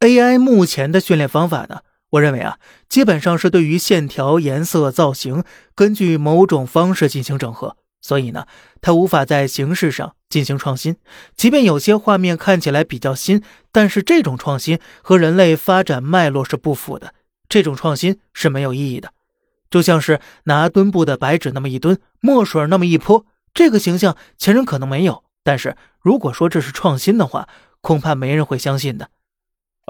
AI 目前的训练方法呢，我认为啊，基本上是对于线条、颜色、造型，根据某种方式进行整合，所以呢，它无法在形式上进行创新。即便有些画面看起来比较新，但是这种创新和人类发展脉络是不符的，这种创新是没有意义的。就像是拿墩布的白纸那么一墩，墨水那么一泼，这个形象前人可能没有，但是如果说这是创新的话，恐怕没人会相信的。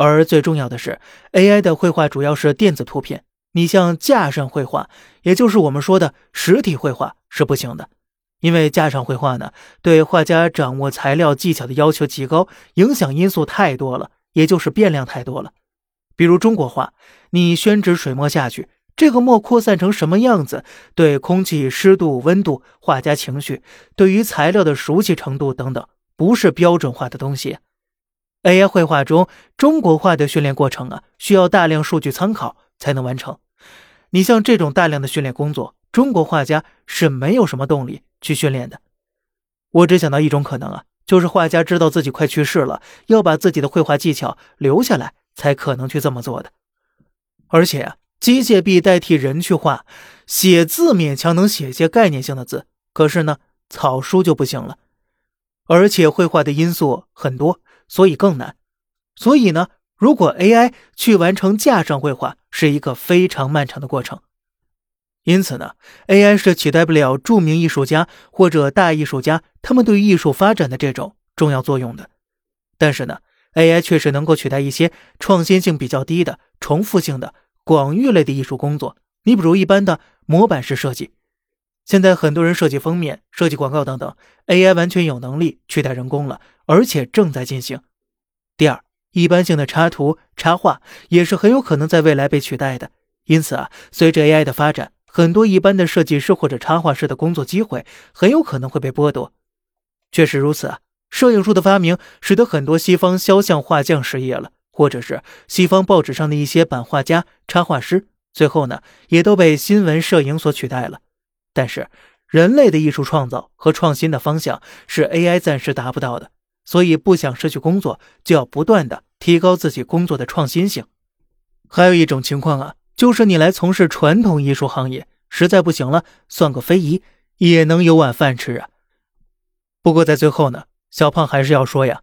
而最重要的是，AI 的绘画主要是电子图片。你像架上绘画，也就是我们说的实体绘画是不行的，因为架上绘画呢，对画家掌握材料技巧的要求极高，影响因素太多了，也就是变量太多了。比如中国画，你宣纸水墨下去，这个墨扩散成什么样子，对空气湿度、温度、画家情绪，对于材料的熟悉程度等等，不是标准化的东西。AI 绘画中中国画的训练过程啊，需要大量数据参考才能完成。你像这种大量的训练工作，中国画家是没有什么动力去训练的。我只想到一种可能啊，就是画家知道自己快去世了，要把自己的绘画技巧留下来，才可能去这么做的。而且啊，机械臂代替人去画，写字勉强能写些概念性的字，可是呢，草书就不行了。而且绘画的因素很多。所以更难，所以呢，如果 AI 去完成架上绘画，是一个非常漫长的过程。因此呢，AI 是取代不了著名艺术家或者大艺术家他们对艺术发展的这种重要作用的。但是呢，AI 确实能够取代一些创新性比较低的、重复性的广域类的艺术工作。你比如一般的模板式设计，现在很多人设计封面、设计广告等等，AI 完全有能力取代人工了。而且正在进行。第二，一般性的插图、插画也是很有可能在未来被取代的。因此啊，随着 AI 的发展，很多一般的设计师或者插画师的工作机会很有可能会被剥夺。确实如此啊，摄影术的发明使得很多西方肖像画匠失业了，或者是西方报纸上的一些版画家、插画师，最后呢，也都被新闻摄影所取代了。但是，人类的艺术创造和创新的方向是 AI 暂时达不到的。所以不想失去工作，就要不断的提高自己工作的创新性。还有一种情况啊，就是你来从事传统艺术行业，实在不行了，算个非遗也能有碗饭吃啊。不过在最后呢，小胖还是要说呀，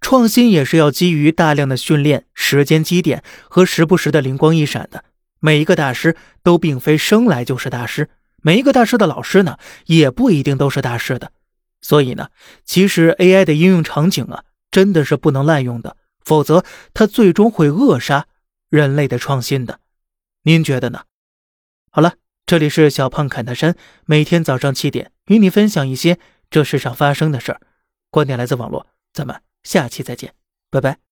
创新也是要基于大量的训练、时间积淀和时不时的灵光一闪的。每一个大师都并非生来就是大师，每一个大师的老师呢，也不一定都是大师的。所以呢，其实 AI 的应用场景啊，真的是不能滥用的，否则它最终会扼杀人类的创新的。您觉得呢？好了，这里是小胖侃大山，每天早上七点与你分享一些这世上发生的事儿，观点来自网络，咱们下期再见，拜拜。